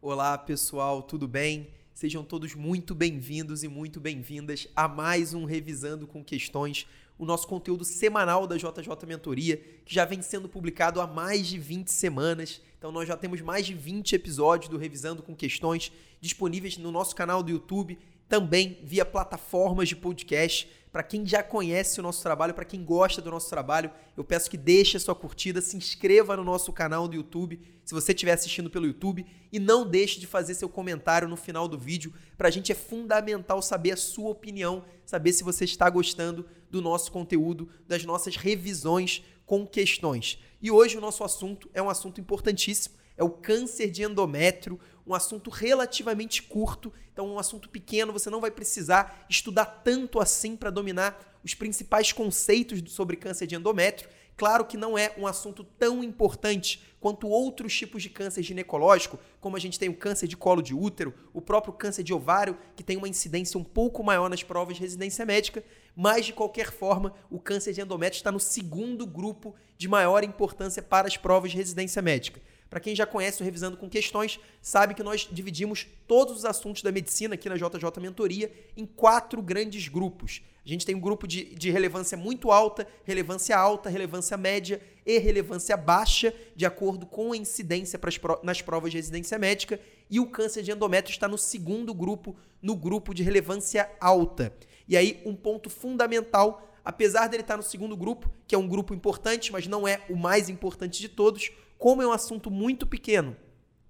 Olá, pessoal, tudo bem? Sejam todos muito bem-vindos e muito bem-vindas a mais um Revisando com Questões, o nosso conteúdo semanal da JJ Mentoria, que já vem sendo publicado há mais de 20 semanas. Então, nós já temos mais de 20 episódios do Revisando com Questões disponíveis no nosso canal do YouTube, também via plataformas de podcast. Para quem já conhece o nosso trabalho, para quem gosta do nosso trabalho, eu peço que deixe a sua curtida, se inscreva no nosso canal do YouTube, se você estiver assistindo pelo YouTube, e não deixe de fazer seu comentário no final do vídeo. Para a gente é fundamental saber a sua opinião, saber se você está gostando do nosso conteúdo, das nossas revisões com questões. E hoje o nosso assunto é um assunto importantíssimo, é o câncer de endométrio, um assunto relativamente curto, então um assunto pequeno, você não vai precisar estudar tanto assim para dominar os principais conceitos sobre câncer de endométrio. Claro que não é um assunto tão importante quanto outros tipos de câncer ginecológico, como a gente tem o câncer de colo de útero, o próprio câncer de ovário, que tem uma incidência um pouco maior nas provas de residência médica, mas de qualquer forma, o câncer de endométrio está no segundo grupo de maior importância para as provas de residência médica. Para quem já conhece o Revisando com Questões, sabe que nós dividimos todos os assuntos da medicina aqui na JJ Mentoria em quatro grandes grupos. A gente tem um grupo de, de relevância muito alta, relevância alta, relevância média e relevância baixa, de acordo com a incidência pras, nas provas de residência médica. E o câncer de endométrio está no segundo grupo, no grupo de relevância alta. E aí, um ponto fundamental apesar dele estar no segundo grupo, que é um grupo importante, mas não é o mais importante de todos, como é um assunto muito pequeno,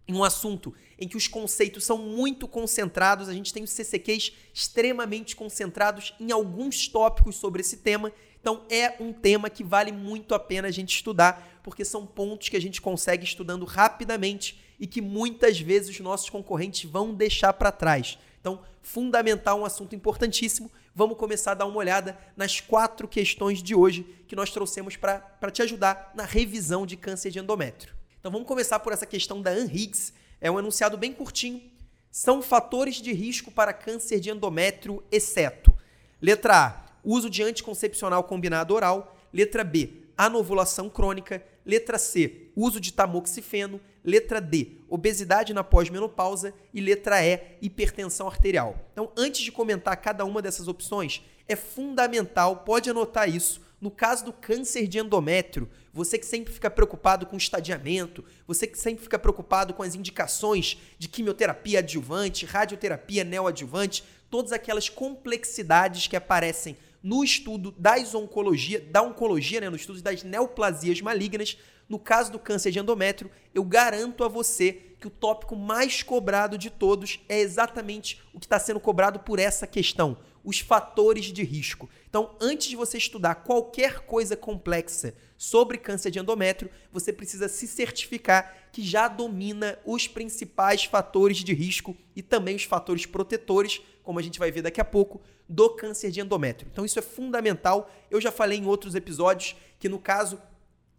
um assunto em que os conceitos são muito concentrados, a gente tem os CCQs extremamente concentrados em alguns tópicos sobre esse tema. Então é um tema que vale muito a pena a gente estudar, porque são pontos que a gente consegue estudando rapidamente e que muitas vezes os nossos concorrentes vão deixar para trás. Então, fundamental, um assunto importantíssimo. Vamos começar a dar uma olhada nas quatro questões de hoje que nós trouxemos para te ajudar na revisão de câncer de endométrio. Então, vamos começar por essa questão da Ann Higgs. É um enunciado bem curtinho. São fatores de risco para câncer de endométrio, exceto. Letra A, uso de anticoncepcional combinado oral. Letra B, anovulação crônica. Letra C, uso de tamoxifeno. Letra D, obesidade na pós-menopausa. E letra E, hipertensão arterial. Então, antes de comentar cada uma dessas opções, é fundamental, pode anotar isso. No caso do câncer de endométrio, você que sempre fica preocupado com estadiamento, você que sempre fica preocupado com as indicações de quimioterapia adjuvante, radioterapia neoadjuvante, todas aquelas complexidades que aparecem no estudo das oncologia, da oncologia, né, no estudo das neoplasias malignas, no caso do câncer de endométrio, eu garanto a você que o tópico mais cobrado de todos é exatamente o que está sendo cobrado por essa questão, os fatores de risco. Então, antes de você estudar qualquer coisa complexa sobre câncer de endométrio, você precisa se certificar que já domina os principais fatores de risco e também os fatores protetores, como a gente vai ver daqui a pouco, do câncer de endométrio. Então, isso é fundamental. Eu já falei em outros episódios que, no caso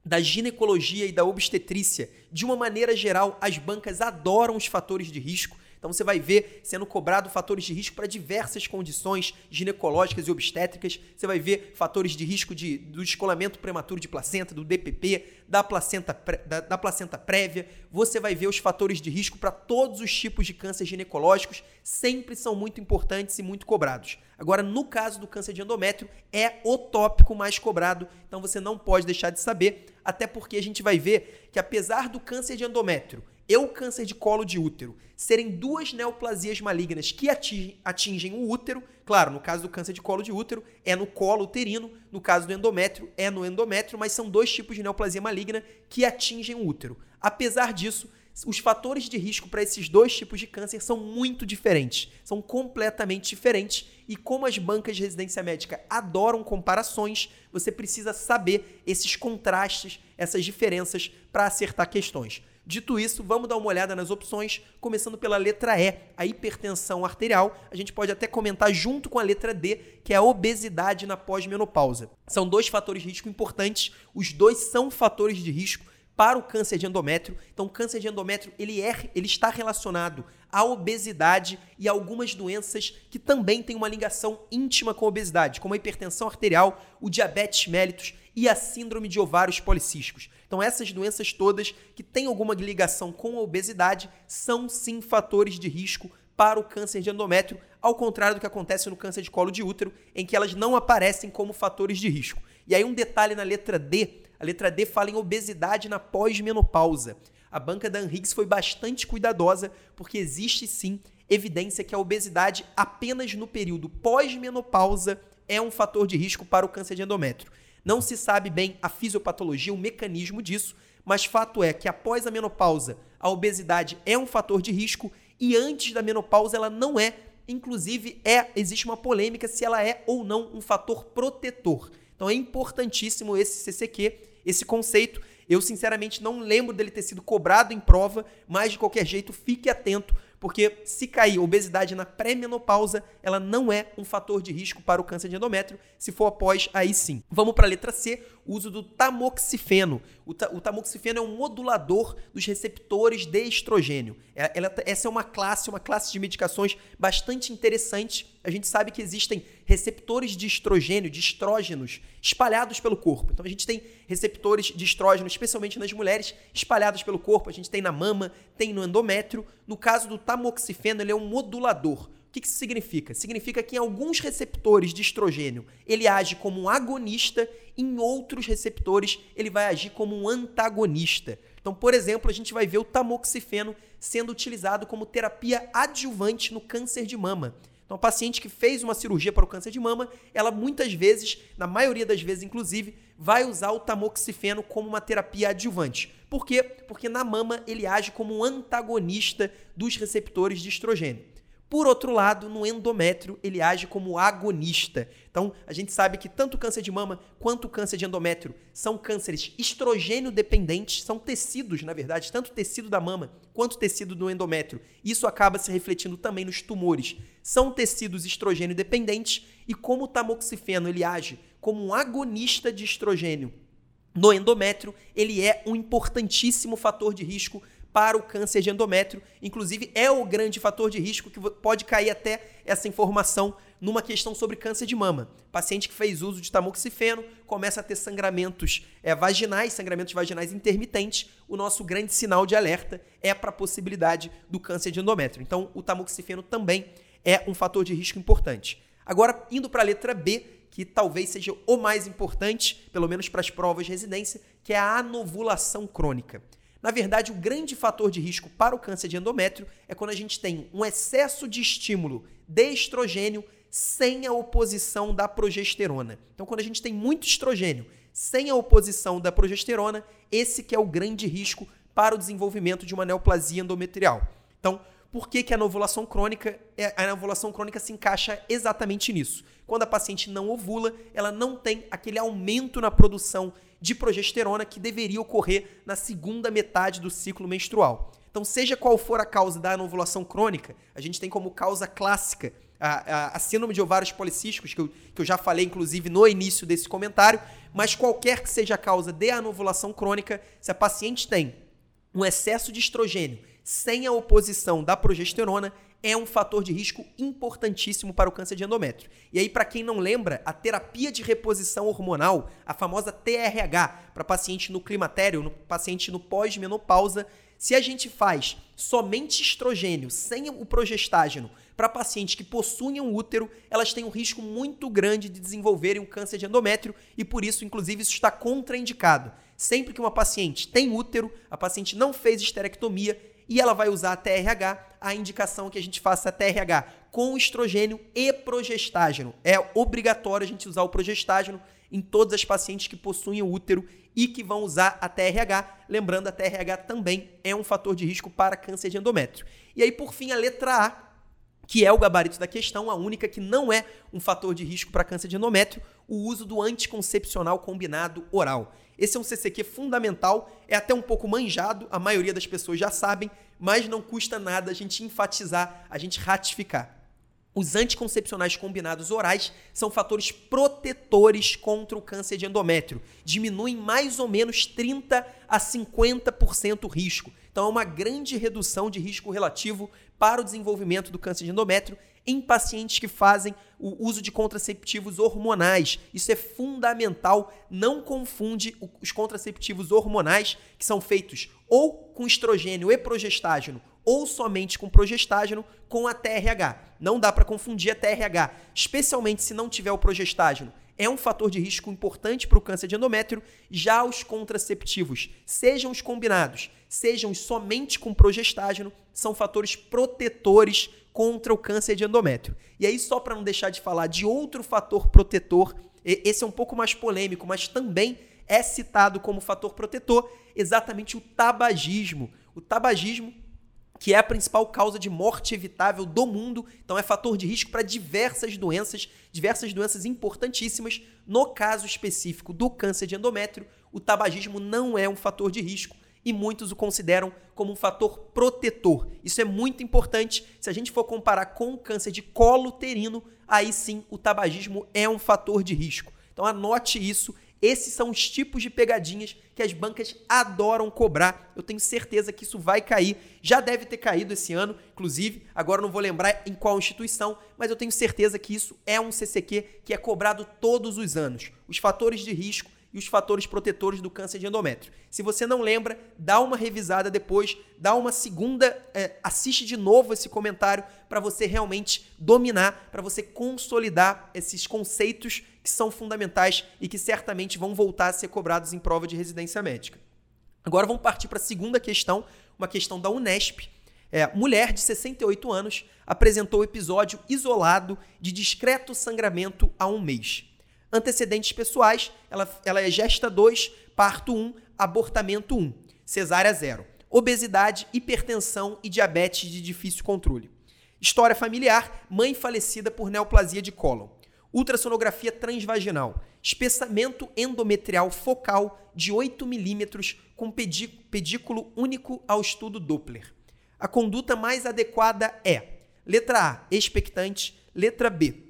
da ginecologia e da obstetrícia, de uma maneira geral, as bancas adoram os fatores de risco. Então você vai ver sendo cobrado fatores de risco para diversas condições ginecológicas e obstétricas. Você vai ver fatores de risco de, do descolamento prematuro de placenta, do DPP, da placenta, da, da placenta prévia. Você vai ver os fatores de risco para todos os tipos de câncer ginecológicos. Sempre são muito importantes e muito cobrados. Agora, no caso do câncer de endométrio, é o tópico mais cobrado. Então você não pode deixar de saber, até porque a gente vai ver que apesar do câncer de endométrio e o câncer de colo de útero serem duas neoplasias malignas que atingem, o útero, claro, no caso do câncer de colo de útero é no colo uterino, no caso do endométrio é no endométrio, mas são dois tipos de neoplasia maligna que atingem o útero. Apesar disso, os fatores de risco para esses dois tipos de câncer são muito diferentes, são completamente diferentes. E como as bancas de residência médica adoram comparações, você precisa saber esses contrastes, essas diferenças para acertar questões. Dito isso, vamos dar uma olhada nas opções, começando pela letra E, a hipertensão arterial. A gente pode até comentar junto com a letra D, que é a obesidade na pós-menopausa. São dois fatores de risco importantes, os dois são fatores de risco para o câncer de endométrio. Então, o câncer de endométrio ele, é, ele está relacionado à obesidade e a algumas doenças que também têm uma ligação íntima com a obesidade, como a hipertensão arterial, o diabetes mellitus e a síndrome de ovários policísticos. Então, essas doenças todas que têm alguma ligação com a obesidade são sim fatores de risco para o câncer de endométrio, ao contrário do que acontece no câncer de colo de útero, em que elas não aparecem como fatores de risco. E aí, um detalhe na letra D: a letra D fala em obesidade na pós-menopausa. A banca da Anhiggs foi bastante cuidadosa, porque existe sim evidência que a obesidade apenas no período pós-menopausa é um fator de risco para o câncer de endométrio. Não se sabe bem a fisiopatologia, o mecanismo disso, mas fato é que após a menopausa, a obesidade é um fator de risco e antes da menopausa ela não é. Inclusive, é existe uma polêmica se ela é ou não um fator protetor. Então é importantíssimo esse CCQ, esse conceito. Eu sinceramente não lembro dele ter sido cobrado em prova, mas de qualquer jeito fique atento porque se cair obesidade na pré-menopausa, ela não é um fator de risco para o câncer de endométrio. Se for após, aí sim. Vamos para a letra C, o uso do tamoxifeno. O, ta o, tamoxifeno é um modulador dos receptores de estrogênio. É, ela, essa é uma classe, uma classe de medicações bastante interessante. A gente sabe que existem receptores de estrogênio, de estrógenos, espalhados pelo corpo. Então a gente tem receptores de estrógeno, especialmente nas mulheres, espalhados pelo corpo. A gente tem na mama, tem no endométrio. No caso do tamoxifeno, ele é um modulador. O que isso significa? Significa que em alguns receptores de estrogênio ele age como um agonista, em outros receptores ele vai agir como um antagonista. Então, por exemplo, a gente vai ver o tamoxifeno sendo utilizado como terapia adjuvante no câncer de mama. Então, a paciente que fez uma cirurgia para o câncer de mama, ela muitas vezes, na maioria das vezes inclusive, vai usar o tamoxifeno como uma terapia adjuvante. Por quê? Porque na mama ele age como um antagonista dos receptores de estrogênio. Por outro lado, no endométrio, ele age como agonista. Então, a gente sabe que tanto o câncer de mama quanto o câncer de endométrio são cânceres estrogênio dependentes, são tecidos, na verdade, tanto tecido da mama quanto tecido do endométrio. Isso acaba se refletindo também nos tumores. São tecidos estrogênio dependentes e como o tamoxifeno ele age como um agonista de estrogênio no endométrio, ele é um importantíssimo fator de risco para o câncer de endométrio. Inclusive, é o grande fator de risco que pode cair até essa informação numa questão sobre câncer de mama. Paciente que fez uso de tamoxifeno começa a ter sangramentos é, vaginais, sangramentos vaginais intermitentes. O nosso grande sinal de alerta é para a possibilidade do câncer de endométrio. Então, o tamoxifeno também é um fator de risco importante. Agora, indo para a letra B, que talvez seja o mais importante, pelo menos para as provas de residência, que é a anovulação crônica. Na verdade, o grande fator de risco para o câncer de endométrio é quando a gente tem um excesso de estímulo de estrogênio sem a oposição da progesterona. Então, quando a gente tem muito estrogênio sem a oposição da progesterona, esse que é o grande risco para o desenvolvimento de uma neoplasia endometrial. Então, por que, que a ovulação crônica, é, a ovulação crônica se encaixa exatamente nisso? Quando a paciente não ovula, ela não tem aquele aumento na produção de progesterona que deveria ocorrer na segunda metade do ciclo menstrual. Então, seja qual for a causa da anovulação crônica, a gente tem como causa clássica a, a, a síndrome de ovários policísticos, que eu, que eu já falei, inclusive, no início desse comentário, mas qualquer que seja a causa de anovulação crônica, se a paciente tem um excesso de estrogênio sem a oposição da progesterona, é um fator de risco importantíssimo para o câncer de endométrio. E aí, para quem não lembra, a terapia de reposição hormonal, a famosa TRH, para paciente no climatério, no paciente no pós-menopausa, se a gente faz somente estrogênio sem o progestágeno para pacientes que possuem um útero, elas têm um risco muito grande de desenvolverem um câncer de endométrio e por isso, inclusive, isso está contraindicado. Sempre que uma paciente tem útero, a paciente não fez esterectomia, e ela vai usar a TRH, a indicação que a gente faça TRH com estrogênio e progestágeno. É obrigatório a gente usar o progestágeno em todas as pacientes que possuem o útero e que vão usar a TRH. Lembrando, a TRH também é um fator de risco para câncer de endométrio. E aí, por fim, a letra A, que é o gabarito da questão, a única que não é um fator de risco para câncer de endométrio, o uso do anticoncepcional combinado oral. Esse é um CCQ fundamental, é até um pouco manjado, a maioria das pessoas já sabem, mas não custa nada a gente enfatizar, a gente ratificar. Os anticoncepcionais combinados orais são fatores protetores contra o câncer de endométrio. Diminuem mais ou menos 30 a 50% o risco. Então há uma grande redução de risco relativo para o desenvolvimento do câncer de endométrio em pacientes que fazem o uso de contraceptivos hormonais. Isso é fundamental. Não confunde os contraceptivos hormonais, que são feitos ou com estrogênio e progestágeno, ou somente com progestágeno, com a TRH. Não dá para confundir a TRH, especialmente se não tiver o progestágeno é um fator de risco importante para o câncer de endométrio. Já os contraceptivos, sejam os combinados, sejam somente com progestágeno, são fatores protetores contra o câncer de endométrio. E aí, só para não deixar de falar de outro fator protetor, esse é um pouco mais polêmico, mas também é citado como fator protetor, exatamente o tabagismo. O tabagismo que é a principal causa de morte evitável do mundo, então é fator de risco para diversas doenças, diversas doenças importantíssimas. No caso específico do câncer de endométrio, o tabagismo não é um fator de risco e muitos o consideram como um fator protetor. Isso é muito importante. Se a gente for comparar com o câncer de colo uterino, aí sim o tabagismo é um fator de risco. Então anote isso esses são os tipos de pegadinhas que as bancas adoram cobrar. Eu tenho certeza que isso vai cair. Já deve ter caído esse ano, inclusive. Agora não vou lembrar em qual instituição, mas eu tenho certeza que isso é um CCQ que é cobrado todos os anos. Os fatores de risco e os fatores protetores do câncer de endométrio. Se você não lembra, dá uma revisada depois, dá uma segunda, é, assiste de novo esse comentário para você realmente dominar, para você consolidar esses conceitos que são fundamentais e que certamente vão voltar a ser cobrados em prova de residência médica. Agora vamos partir para a segunda questão, uma questão da Unesp. É, mulher de 68 anos apresentou episódio isolado de discreto sangramento há um mês. Antecedentes pessoais, ela, ela é gesta 2, parto 1, abortamento 1, cesárea 0. Obesidade, hipertensão e diabetes de difícil controle. História familiar, mãe falecida por neoplasia de cólon. Ultrassonografia transvaginal. Espessamento endometrial focal de 8 milímetros com pedículo único ao estudo Doppler. A conduta mais adequada é: letra A, expectante, letra B,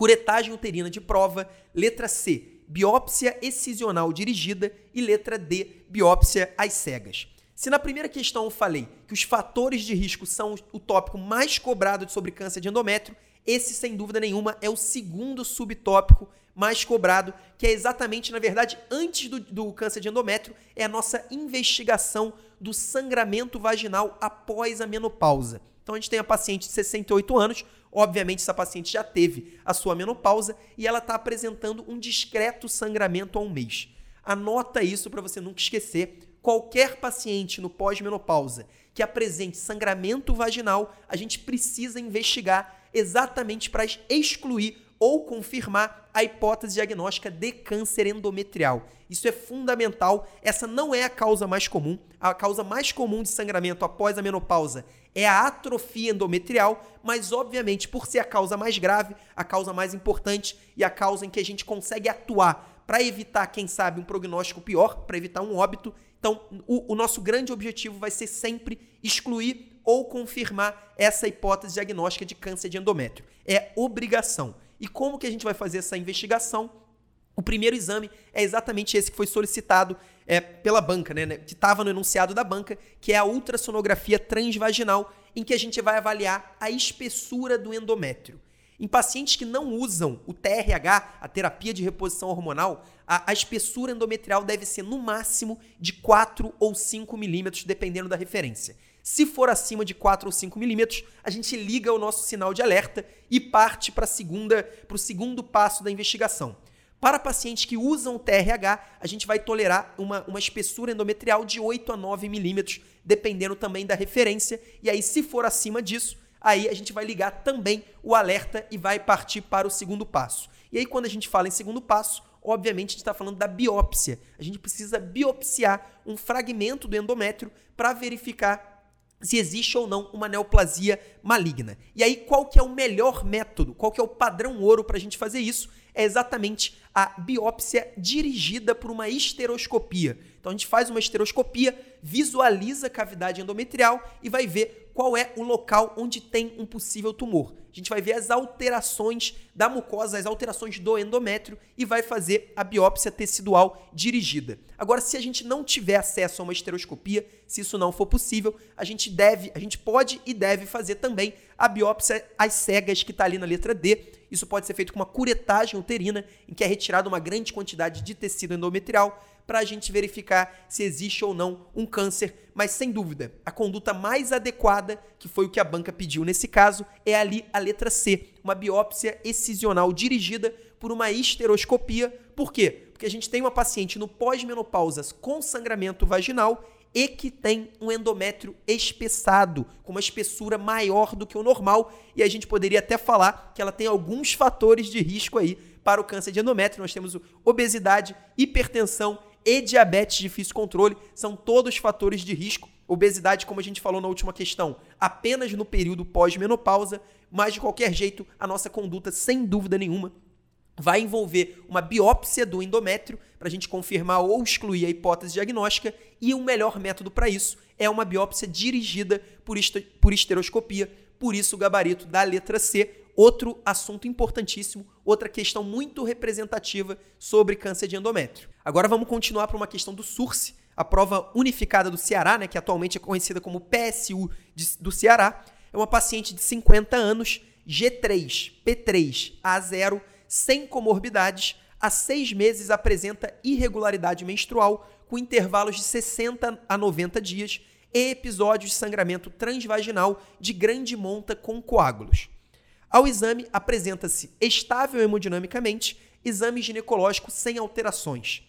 curetagem uterina de prova, letra C, biópsia excisional dirigida e letra D, biópsia às cegas. Se na primeira questão eu falei que os fatores de risco são o tópico mais cobrado sobre câncer de endométrio, esse, sem dúvida nenhuma, é o segundo subtópico mais cobrado, que é exatamente, na verdade, antes do, do, câncer de endométrio, é a nossa investigação do sangramento vaginal após a menopausa. Então a gente tem a paciente de 68 anos, obviamente essa paciente já teve a sua menopausa e ela está apresentando um discreto sangramento há um mês. Anota isso para você nunca esquecer. Qualquer paciente no pós-menopausa que apresente sangramento vaginal, a gente precisa investigar exatamente para excluir ou confirmar a hipótese diagnóstica de câncer endometrial. Isso é fundamental. Essa não é a causa mais comum. A causa mais comum de sangramento após a menopausa é a atrofia endometrial, mas obviamente, por ser a causa mais grave, a causa mais importante e a causa em que a gente consegue atuar para evitar, quem sabe, um prognóstico pior, para evitar um óbito. Então, o, o nosso grande objetivo vai ser sempre excluir ou confirmar essa hipótese diagnóstica de câncer de endométrio. É obrigação. E como que a gente vai fazer essa investigação? O primeiro exame é exatamente esse que foi solicitado é, pela banca, né, né que estava no enunciado da banca, que é a ultrassonografia transvaginal, em que a gente vai avaliar a espessura do endométrio. Em pacientes que não usam o TRH, a terapia de reposição hormonal, a, a espessura endometrial deve ser no máximo de 4 ou 5 milímetros, dependendo da referência. Se for acima de 4 ou 5 milímetros, a gente liga o nosso sinal de alerta e parte para o segundo passo da investigação. Para pacientes que usam o TRH, a gente vai tolerar uma, uma espessura endometrial de 8 a 9 milímetros, dependendo também da referência. E aí, se for acima disso, aí a gente vai ligar também o alerta e vai partir para o segundo passo. E aí, quando a gente fala em segundo passo, obviamente a gente está falando da biópsia. A gente precisa biopsiar um fragmento do endométrio para verificar se existe ou não uma neoplasia maligna. E aí, qual que é o melhor método? Qual que é o padrão ouro para a gente fazer isso? É exatamente a biópsia dirigida por uma esteroscopia. Então, a gente faz uma esteroscopia, visualiza a cavidade endometrial e vai ver qual é o local onde tem um possível tumor. A gente vai ver as alterações da mucosa, as alterações do endométrio e vai fazer a biópsia tecidual dirigida. Agora, se a gente não tiver acesso a uma esteroscopia, se isso não for possível, a gente deve, a gente pode e deve fazer também a biópsia às cegas que está ali na letra D. Isso pode ser feito com uma curetagem uterina, em que é retirada uma grande quantidade de tecido endometrial para a gente verificar se existe ou não um câncer. Mas sem dúvida, a conduta mais adequada, que foi o que a banca pediu nesse caso, é ali a letra C, uma biópsia excisional dirigida por uma esteroscopia. Por quê? Porque a gente tem uma paciente no pós-menopausa com sangramento vaginal e que tem um endométrio espessado, com uma espessura maior do que o normal, e a gente poderia até falar que ela tem alguns fatores de risco aí para o câncer de endométrio. Nós temos obesidade, hipertensão e diabetes de difícil controle são todos fatores de risco. Obesidade, como a gente falou na última questão, apenas no período pós-menopausa, mas de qualquer jeito, a nossa conduta, sem dúvida nenhuma, vai envolver uma biópsia do endométrio para a gente confirmar ou excluir a hipótese diagnóstica e o melhor método para isso é uma biópsia dirigida por, por esteroscopia, por isso o gabarito da letra C, outro assunto importantíssimo, outra questão muito representativa sobre câncer de endométrio. Agora vamos continuar para uma questão do SURSE, a prova unificada do Ceará, né, que atualmente é conhecida como PSU de, do Ceará. É uma paciente de 50 anos, G3, P3, A0, sem comorbidades, há seis meses apresenta irregularidade menstrual, com intervalos de 60 a 90 dias, e episódios de sangramento transvaginal de grande monta com coágulos. Ao exame, apresenta-se estável hemodinamicamente, exame ginecológico sem alterações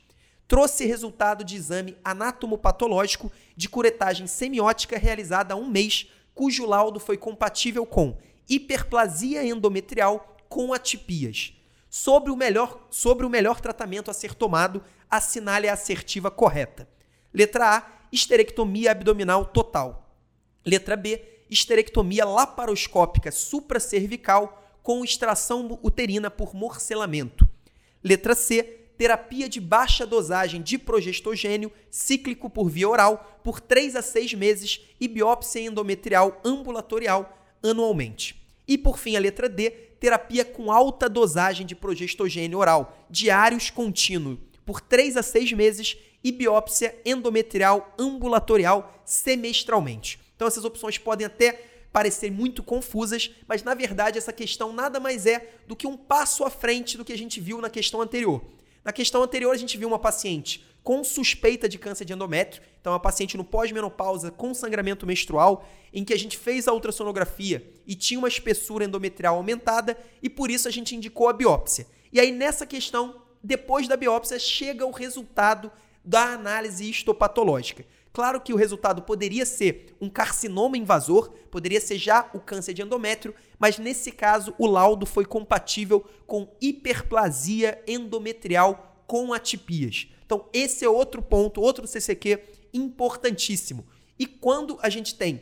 trouxe resultado de exame anatomopatológico de curetagem semiótica realizada há um mês, cujo laudo foi compatível com hiperplasia endometrial com atipias. Sobre o melhor, sobre o melhor tratamento a ser tomado, assinale a assertiva correta. Letra A, esterectomia abdominal total. Letra B, esterectomia laparoscópica supracervical com extração uterina por morcelamento. Letra C, terapia de baixa dosagem de progestogênio cíclico por via oral por 3 a 6 meses e biópsia endometrial ambulatorial anualmente. E por fim, a letra D, terapia com alta dosagem de progestogênio oral diários contínuo por 3 a 6 meses e biópsia endometrial ambulatorial semestralmente. Então essas opções podem até parecer muito confusas, mas na verdade essa questão nada mais é do que um passo à frente do que a gente viu na questão anterior. Na questão anterior, a gente viu uma paciente com suspeita de câncer de endométrio, então uma paciente no pós-menopausa com sangramento menstrual, em que a gente fez a ultrassonografia e tinha uma espessura endometrial aumentada e por isso a gente indicou a biópsia. E aí nessa questão, depois da biópsia, chega o resultado da análise histopatológica. Claro que o resultado poderia ser um carcinoma invasor, poderia ser já o câncer de endométrio, mas nesse caso o laudo foi compatível com hiperplasia endometrial com atipias. Então, esse é outro ponto, outro CCQ importantíssimo. E quando a gente tem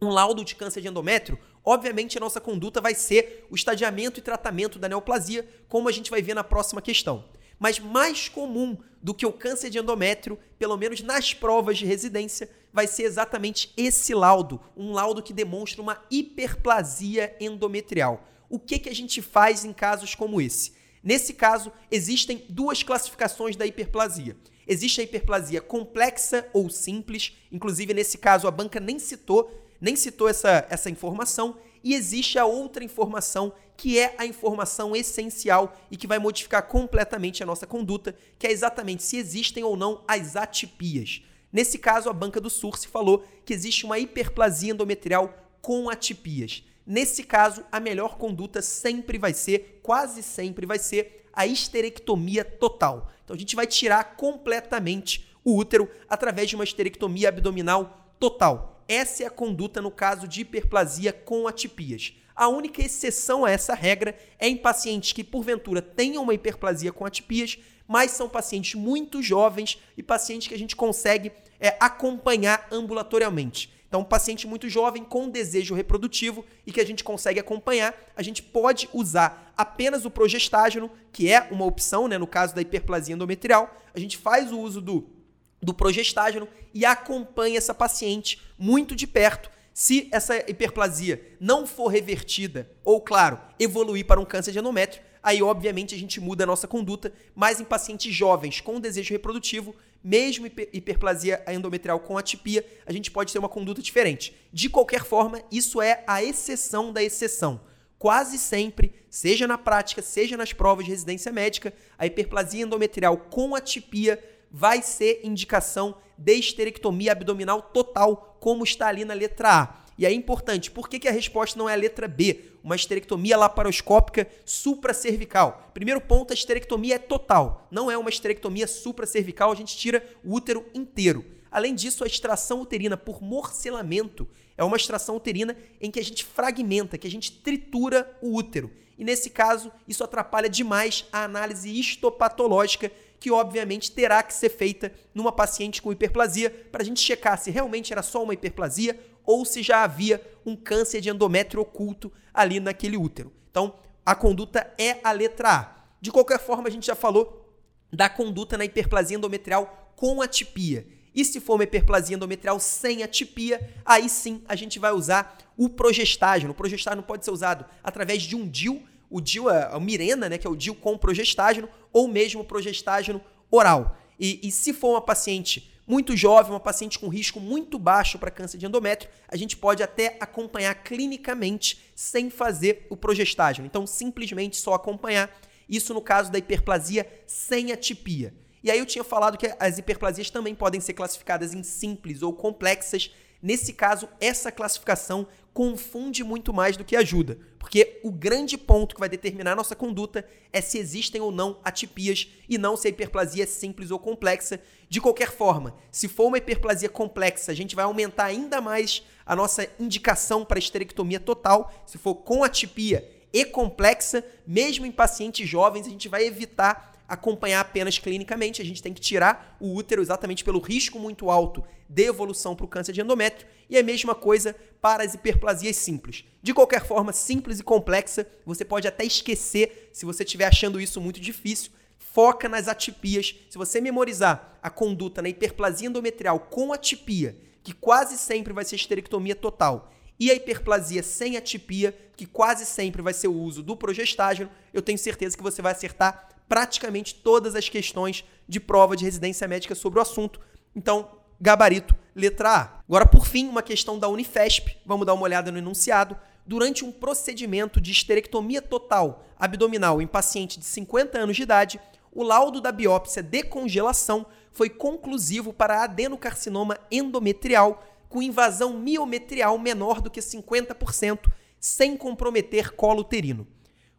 um laudo de câncer de endométrio, obviamente a nossa conduta vai ser o estadiamento e tratamento da neoplasia, como a gente vai ver na próxima questão. Mas mais comum do que o câncer de endométrio, pelo menos nas provas de residência, vai ser exatamente esse laudo, um laudo que demonstra uma hiperplasia endometrial. O que, que a gente faz em casos como esse? Nesse caso, existem duas classificações da hiperplasia. Existe a hiperplasia complexa ou simples, inclusive nesse caso a banca nem citou, nem citou essa, essa informação, e existe a outra informação, que é a informação essencial e que vai modificar completamente a nossa conduta, que é exatamente se existem ou não as atipias. Nesse caso, a banca do Surse falou que existe uma hiperplasia endometrial com atipias. Nesse caso, a melhor conduta sempre vai ser, quase sempre vai ser, a histerectomia total. Então a gente vai tirar completamente o útero através de uma histerectomia abdominal total. Essa é a conduta no caso de hiperplasia com atipias. A única exceção a essa regra é em pacientes que, porventura, tenham uma hiperplasia com atipias, mas são pacientes muito jovens e pacientes que a gente consegue é, acompanhar ambulatorialmente. Então, um paciente muito jovem com desejo reprodutivo e que a gente consegue acompanhar, a gente pode usar apenas o progestágeno, que é uma opção, né, no caso da hiperplasia endometrial. A gente faz o uso do do progestágeno e acompanha essa paciente muito de perto, Se essa hiperplasia não for revertida, ou, claro, evoluir para um câncer de endométrio, aí, obviamente, a gente muda a nossa conduta, mas em pacientes jovens com desejo reprodutivo, mesmo hiperplasia endometrial com atipia, a gente pode ter uma conduta diferente. De qualquer forma, isso é a exceção da exceção. Quase sempre, seja na prática, seja nas provas de residência médica, a hiperplasia endometrial com atipia vai ser indicação de esterectomia abdominal total, como está ali na letra A. E é importante, por que, que a resposta não é a letra B? Uma esterectomia laparoscópica supracervical. Primeiro ponto, a esterectomia é total. Não é uma esterectomia supracervical, a gente tira o útero inteiro. Além disso, a extração uterina por morcelamento é uma extração uterina em que a gente fragmenta, que a gente tritura o útero. E nesse caso, isso atrapalha demais a análise histopatológica que obviamente terá que ser feita numa paciente com hiperplasia para a gente checar se realmente era só uma hiperplasia ou se já havia um câncer de endométrio oculto ali naquele útero. Então, a conduta é a letra A. De qualquer forma, a gente já falou da conduta na hiperplasia endometrial com atipia. E se for uma hiperplasia endometrial sem atipia, aí sim a gente vai usar o progestágeno. O progestágeno pode ser usado através de um DIL o DIU, a, Mirena, né, que é o DIU com progestágeno, ou mesmo progestágeno oral. E, e se for uma paciente muito jovem, uma paciente com risco muito baixo para câncer de endométrio, a gente pode até acompanhar clinicamente sem fazer o progestágeno. Então, simplesmente só acompanhar. Isso no caso da hiperplasia sem atipia. E aí eu tinha falado que as hiperplasias também podem ser classificadas em simples ou complexas. Nesse caso, essa classificação confunde muito mais do que ajuda, porque o grande ponto que vai determinar a nossa conduta é se existem ou não atipias e não se a hiperplasia é simples ou complexa. De qualquer forma, se for uma hiperplasia complexa, a gente vai aumentar ainda mais a nossa indicação para esterectomia total. Se for com atipia e complexa, mesmo em pacientes jovens, a gente vai evitar acompanhar apenas clinicamente, a gente tem que tirar o útero exatamente pelo risco muito alto de evolução para o câncer de endométrio, e a mesma coisa para as hiperplasias simples. De qualquer forma, simples e complexa, você pode até esquecer se você estiver achando isso muito difícil. Foca nas atipias. Se você memorizar a conduta na hiperplasia endometrial com atipia, que quase sempre vai ser esterectomia total, e a hiperplasia sem atipia, que quase sempre vai ser o uso do progestágeno, eu tenho certeza que você vai acertar praticamente todas as questões de prova de residência médica sobre o assunto. Então, gabarito, letra A. Agora, por fim, uma questão da Unifesp. Vamos dar uma olhada no enunciado. Durante um procedimento de esterectomia total abdominal em paciente de 50 anos de idade, o laudo da biópsia de congelação foi conclusivo para adenocarcinoma endometrial com invasão miometrial menor do que 50%, sem comprometer colo uterino.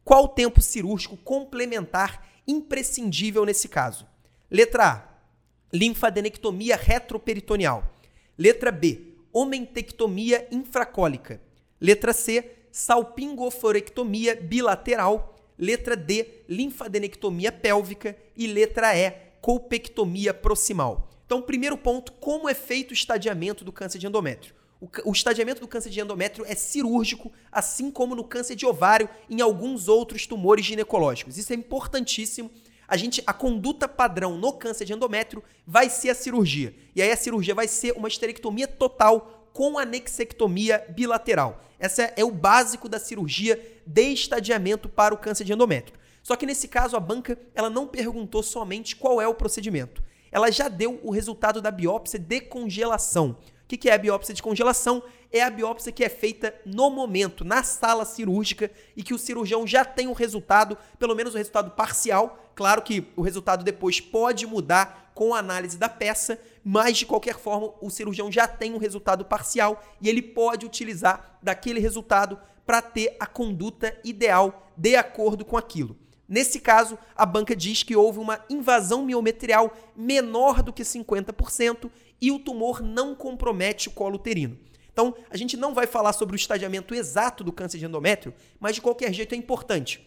Qual o tempo cirúrgico complementar imprescindível nesse caso? Letra A, linfadenectomia retroperitoneal. Letra B, omentectomia infracólica. Letra C, salpingoforectomia bilateral. Letra D, linfadenectomia pélvica. E letra E, colpectomia proximal. Então, primeiro ponto, como é feito o estadiamento do câncer de endométrio? O, o estadiamento do câncer de endométrio é cirúrgico, assim como no câncer de ovário e em alguns outros tumores ginecológicos. Isso é importantíssimo. A gente, a conduta padrão no câncer de endométrio vai ser a cirurgia. E aí a cirurgia vai ser uma esterectomia total com anexectomia bilateral. Essa é o básico da cirurgia de estadiamento para o câncer de endométrio. Só que nesse caso a banca ela não perguntou somente qual é o procedimento. Ela já deu o resultado da biópsia de congelação. O que é a biópsia de congelação? É a biópsia que é feita no momento, na sala cirúrgica, e que o cirurgião já tem o resultado, pelo menos o resultado parcial. Claro que o resultado depois pode mudar com a análise da peça, mas de qualquer forma o cirurgião já tem um resultado parcial e ele pode utilizar daquele resultado para ter a conduta ideal de acordo com aquilo. Nesse caso, a banca diz que houve uma invasão miometrial menor do que 50% e o tumor não compromete o colo uterino. Então, a gente não vai falar sobre o estadiamento exato do câncer de endométrio, mas de qualquer jeito é importante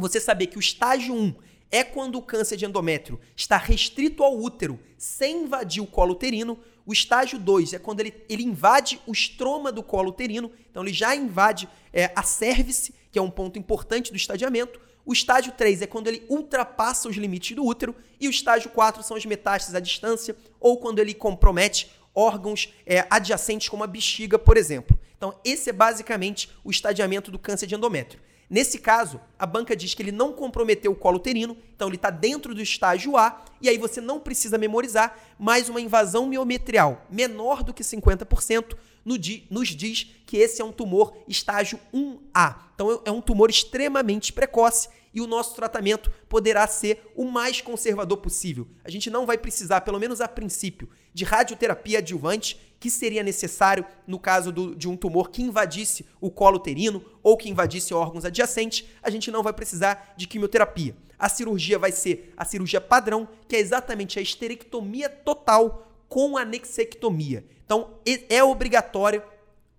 você saber que o estágio 1 é quando o câncer de endométrio está restrito ao útero, sem invadir o colo uterino. O estágio 2 é quando ele, ele invade o estroma do colo uterino, então ele já invade é, a cervice, que é um ponto importante do estadiamento. O estágio 3 é quando ele ultrapassa os limites do útero. E o estágio 4 são as metástases à distância ou quando ele compromete órgãos é, adjacentes, como a bexiga, por exemplo. Então, esse é basicamente o estadiamento do câncer de endométrio. Nesse caso, a banca diz que ele não comprometeu o colo uterino, então ele está dentro do estágio A, e aí você não precisa memorizar, mas uma invasão miometrial menor do que 50% nos diz que esse é um tumor estágio 1A. Então é um tumor extremamente precoce e o nosso tratamento poderá ser o mais conservador possível. A gente não vai precisar, pelo menos a princípio, de radioterapia adjuvante, que seria necessário no caso do, de um tumor que invadisse o colo uterino ou que invadisse órgãos adjacentes, a gente não vai precisar de quimioterapia. A cirurgia vai ser a cirurgia padrão, que é exatamente a esterectomia total com anexectomia. Então, é obrigatório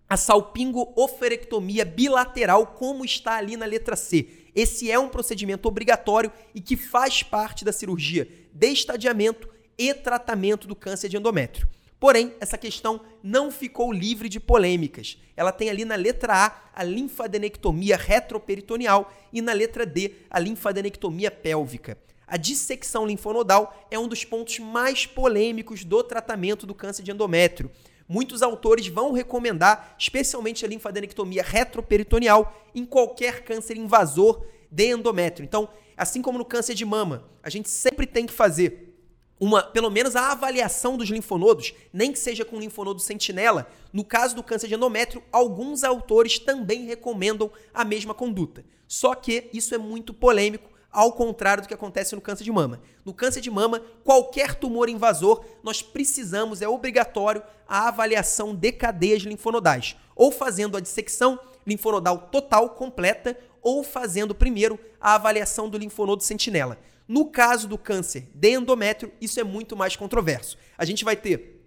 a salpingo-oferectomia bilateral, como está ali na letra C. Esse é um procedimento obrigatório e que faz parte da cirurgia de estadiamento e tratamento do câncer de endométrio. Porém, essa questão não ficou livre de polêmicas. Ela tem ali na letra A a linfadenectomia retroperitoneal e na letra D a linfadenectomia pélvica. A dissecção linfonodal é um dos pontos mais polêmicos do tratamento do câncer de endométrio muitos autores vão recomendar, especialmente a linfadenectomia retroperitoneal, em qualquer câncer invasor de endométrio. Então, assim como no câncer de mama, a gente sempre tem que fazer uma, pelo menos a avaliação dos linfonodos, nem que seja com linfonodo sentinela. No caso do câncer de endométrio, alguns autores também recomendam a mesma conduta. Só que isso é muito polêmico ao contrário do que acontece no câncer de mama. No câncer de mama, qualquer tumor invasor, nós precisamos, é obrigatório, a avaliação de cadeias linfonodais, ou fazendo a dissecção linfonodal total, completa, ou fazendo primeiro a avaliação do linfonodo sentinela. No caso do câncer de endométrio, isso é muito mais controverso. A gente vai ter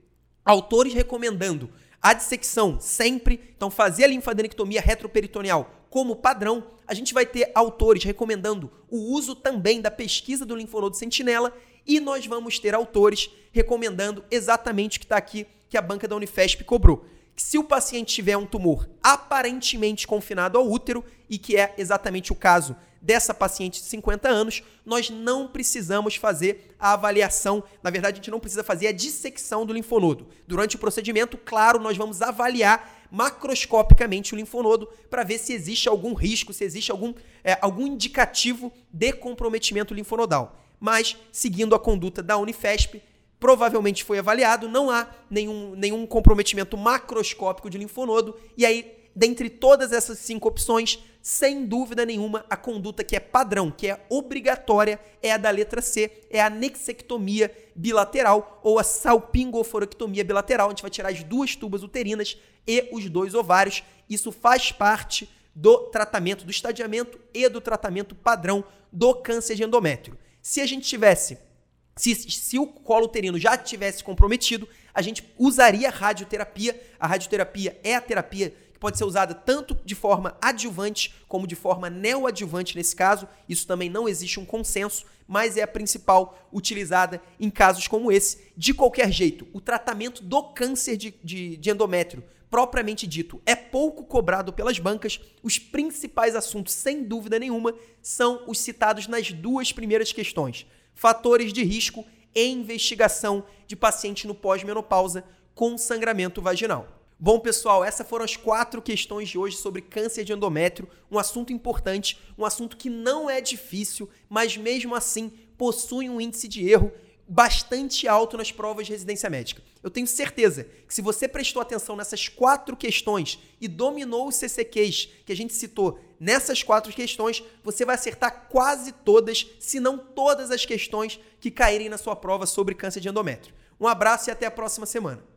autores recomendando a dissecção sempre, então fazer a linfadenectomia retroperitoneal como padrão, a gente vai ter autores recomendando o uso também da pesquisa do linfonodo sentinela e nós vamos ter autores recomendando exatamente o que está aqui que a banca da Unifesp cobrou. Que se o paciente tiver um tumor aparentemente confinado ao útero, e que é exatamente o caso dessa paciente de 50 anos, nós não precisamos fazer a avaliação, na verdade, a gente não precisa fazer a dissecção do linfonodo. Durante o procedimento, claro, nós vamos avaliar macroscopicamente o linfonodo para ver se existe algum risco, se existe algum, é, algum indicativo de comprometimento linfonodal. Mas, seguindo a conduta da Unifesp, provavelmente foi avaliado, não há nenhum, nenhum comprometimento macroscópico de linfonodo, e aí dentre todas essas cinco opções, sem dúvida nenhuma, a conduta que é padrão, que é obrigatória, é a da letra C, é a nexectomia bilateral ou a salpingoforectomia bilateral. A gente vai tirar as duas tubas uterinas e os dois ovários. Isso faz parte do tratamento, do estadiamento e do tratamento padrão do câncer de endométrio. Se a gente tivesse, se, se o colo uterino já tivesse comprometido, a gente usaria radioterapia. A radioterapia é a terapia pode ser usada tanto de forma adjuvante como de forma neoadjuvante nesse caso. Isso também não existe um consenso, mas é a principal utilizada em casos como esse. De qualquer jeito, o tratamento do câncer de, de, de endométrio propriamente dito, é pouco cobrado pelas bancas, os principais assuntos, sem dúvida nenhuma, são os citados nas duas primeiras questões: fatores de risco e investigação de paciente no pós-menopausa com sangramento vaginal. Bom, pessoal, essas foram as quatro questões de hoje sobre câncer de endométrio, um assunto importante, um assunto que não é difícil, mas mesmo assim possui um índice de erro bastante alto nas provas de residência médica. Eu tenho certeza que se você prestou atenção nessas quatro questões e dominou os CCQs que a gente citou nessas quatro questões, você vai acertar quase todas, se não todas as questões que caírem na sua prova sobre câncer de endométrio. Um abraço e até a próxima semana.